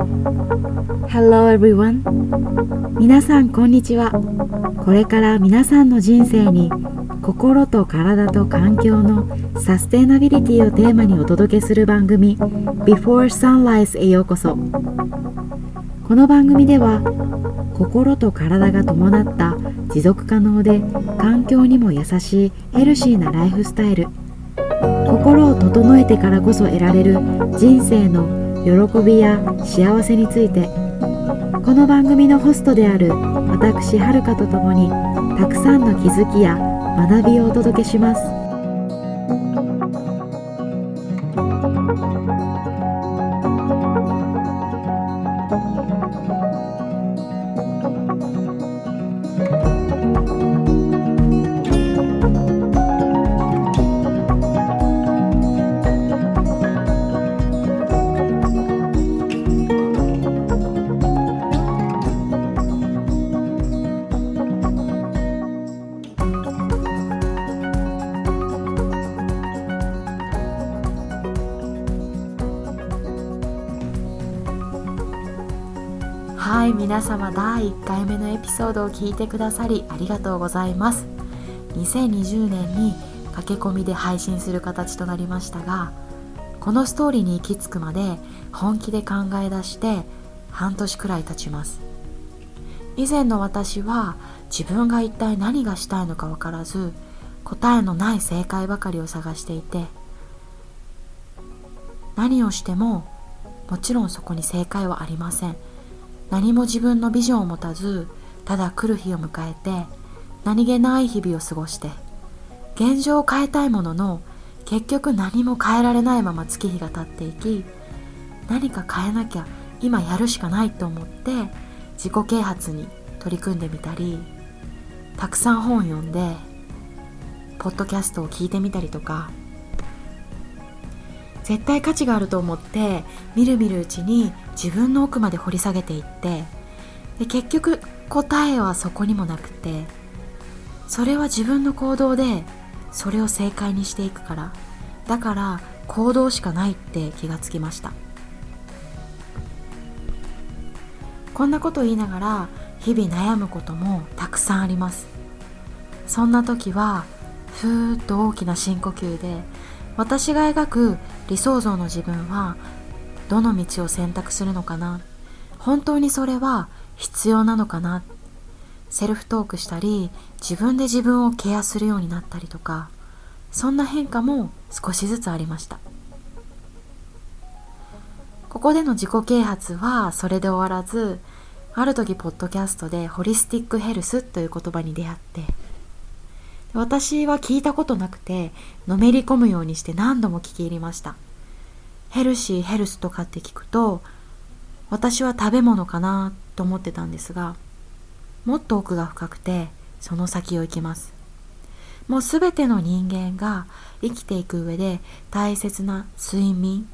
Hello everyone. 皆さんこんにちは。これから皆さんの人生に心と体と環境のサステナビリティをテーマにお届けする番組 Before Sunrise へようこそ。この番組では心と体が伴った持続可能で環境にも優しいヘルシーなライフスタイル心を整えてからこそ得られる人生の喜びや幸せについて。この番組のホストである私はるかと共にたくさんの気づきや学びをお届けします。はい皆様第1回目のエピソードを聞いてくださりありがとうございます。2020年に駆け込みで配信する形となりましたがこのストーリーに行き着くまで本気で考え出して半年くらい経ちます。以前の私は自分が一体何がしたいのか分からず答えのない正解ばかりを探していて何をしてももちろんそこに正解はありません。何も自分のビジョンを持たずただ来る日を迎えて何気ない日々を過ごして現状を変えたいものの結局何も変えられないまま月日が経っていき何か変えなきゃ今やるしかないと思って自己啓発に取り組んでみたりたくさん本を読んでポッドキャストを聞いてみたりとか絶対価値があると思ってみるみるうちに自分の奥まで掘り下げていってで結局答えはそこにもなくてそれは自分の行動でそれを正解にしていくからだから行動しかないって気がつきました。こんなこと言いながら日々悩むこともたくさんあります。そんな時はふーっと大きな深呼吸で私が描く理想像の自分はどの道を選択するのかな。本当にそれは必要なのかな。セルフトークしたり自分で自分をケアするようになったりとか。そんな変化も少しずつありました。ここでの自己啓発はそれで終わらずある時ポッドキャストでホリスティックヘルスという言葉に出会って私は聞いたことなくてのめり込むようにして何度も聞き入りました。ヘルシーヘルスとかって聞くと私は食べ物かなと思ってたんですがもっと奥が深くてその先を行きます。もうすべての人間が生きていく上で大切な睡眠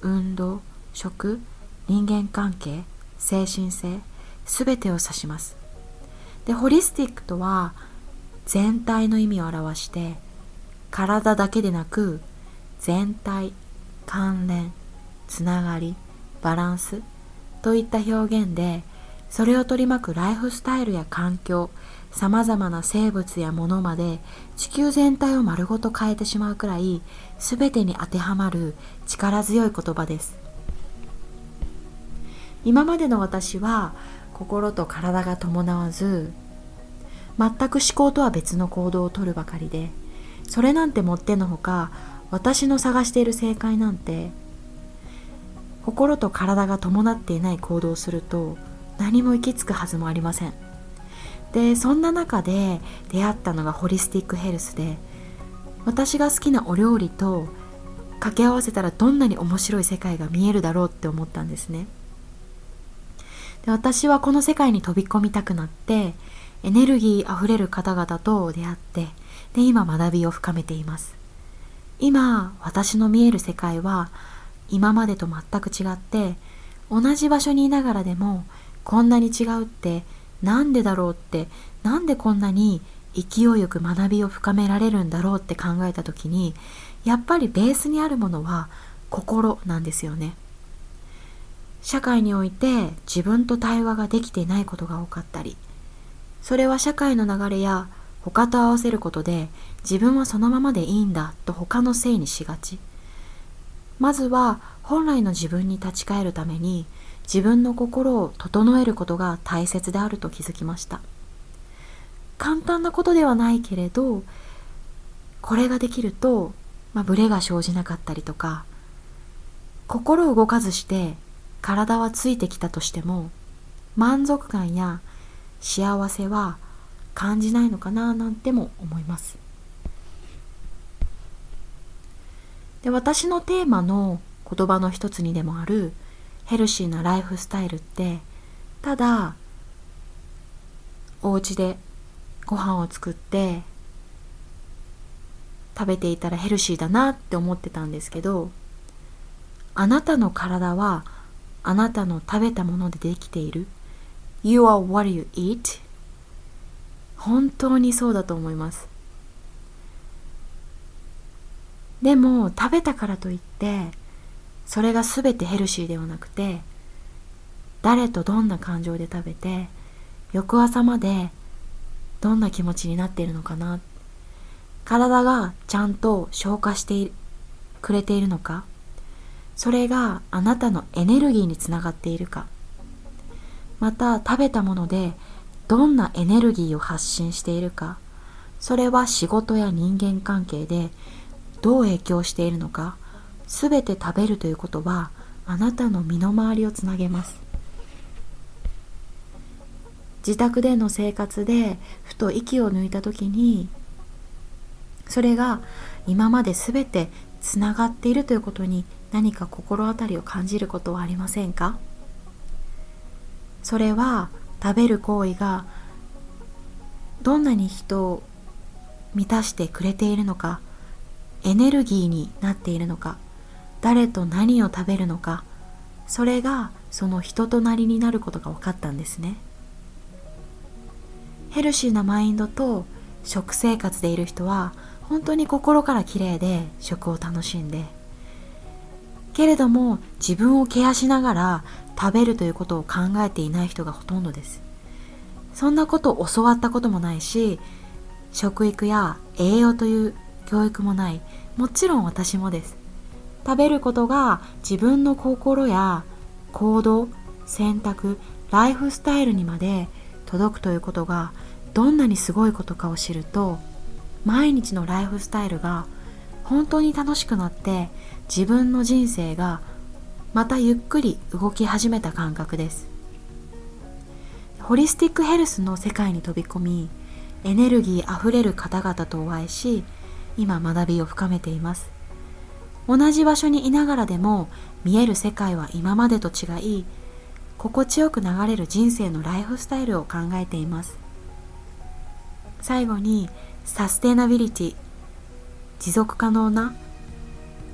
運動食人間関係精神性すべてを指します。でホリスティックとは全体の意味を表して体だけでなく全体関連つながりバランスといった表現でそれを取り巻くライフスタイルや環境さまざまな生物やものまで地球全体を丸ごと変えてしまうくらい全てに当てはまる力強い言葉です。今までの私は心と体が伴わず全く思考とは別の行動をとるばかりでそれなんてもってのほか私の探している正解なんて心と体が伴っていない行動をすると何も行き着くはずもありません。でそんな中で出会ったのがホリスティックヘルスで私が好きなお料理と掛け合わせたらどんなに面白い世界が見えるだろうって思ったんですね。で私はこの世界に飛び込みたくなってエネルギーあふれる方々と出会ってで今学びを深めています。今私の見える世界は今までと全く違って同じ場所にいながらでもこんなに違うってなんでだろうってなんでこんなに勢いよく学びを深められるんだろうって考えた時にやっぱりベースにあるものは心なんですよね。社会において自分と対話ができていないことが多かったりそれは社会の流れや他と合わせることで自分はそのままでいいんだと他のせいにしがち。まずは本来の自分に立ち返るために自分の心を整えることが大切であると気づきました。簡単なことではないけれどこれができると、まあ、ブレが生じなかったりとか心を動かずして体はついてきたとしても満足感や幸せは感じないのかななんても思います。で私のテーマの言葉の一つにでもあるヘルシーなライフスタイルってただお家でご飯を作って食べていたらヘルシーだなって思ってたんですけどあなたの体はあなたの食べたものでできている。You are what you eat? 本当にそうだと思います。でも食べたからといってそれが全てヘルシーではなくて誰とどんな感情で食べて翌朝までどんな気持ちになっているのかな？体がちゃんと消化してくれているのか？それがあなたのエネルギーにつながっているか？また食べたものでどんなエネルギーを発信しているかそれは仕事や人間関係でどう影響しているのかすべて食べるということはあなたの身の回りをつなげます。自宅での生活でふと息を抜いた時にそれが今まで全てつながっているということに何か心当たりを感じることはありませんか？それは食べる行為がどんなに人を満たしてくれているのかエネルギーになっているのか誰と何を食べるのかそれがその人となりになることが分かったんですね。ヘルシーなマインドと食生活でいる人は本当に心から綺麗で食を楽しんでけれども自分をケアしながら食べるということを考えていない人がほとんどです。そんなことを教わったこともないし食育や栄養という教育もない。もちろん私もです。食べることが自分の心や行動選択ライフスタイルにまで届くということがどんなにすごいことかを知ると毎日のライフスタイルが本当に楽しくなって自分の人生がまたゆっくり動き始めた感覚です。ホリスティックヘルスの世界に飛び込みエネルギーあふれる方々とお会いし今学びを深めています。同じ場所にいながらでも見える世界は今までと違い心地よく流れる人生のライフスタイルを考えています。最後にサステナビリティ持続可能な？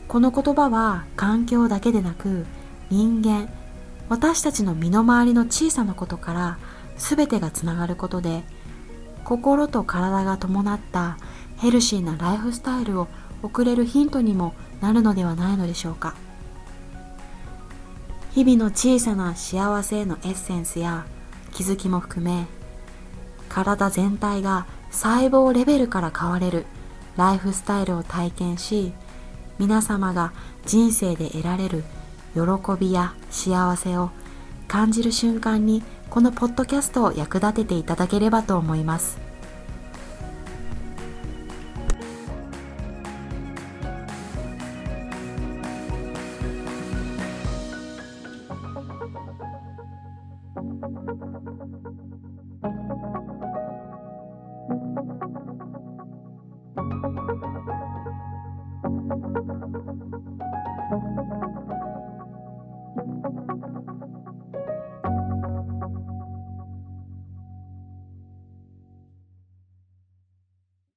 この言葉は環境だけでなく人間私たちの身の回りの小さなことから全てがつながることで心と体が伴ったヘルシーなライフスタイルを送れるヒントにもなるのではないのでしょうか。日々の小さな幸せへのエッセンスや気づきも含め体全体が細胞レベルから変われる。ライフスタイルを体験し皆様が人生で得られる喜びや幸せを感じる瞬間にこのポッドキャストを役立てていただければと思います。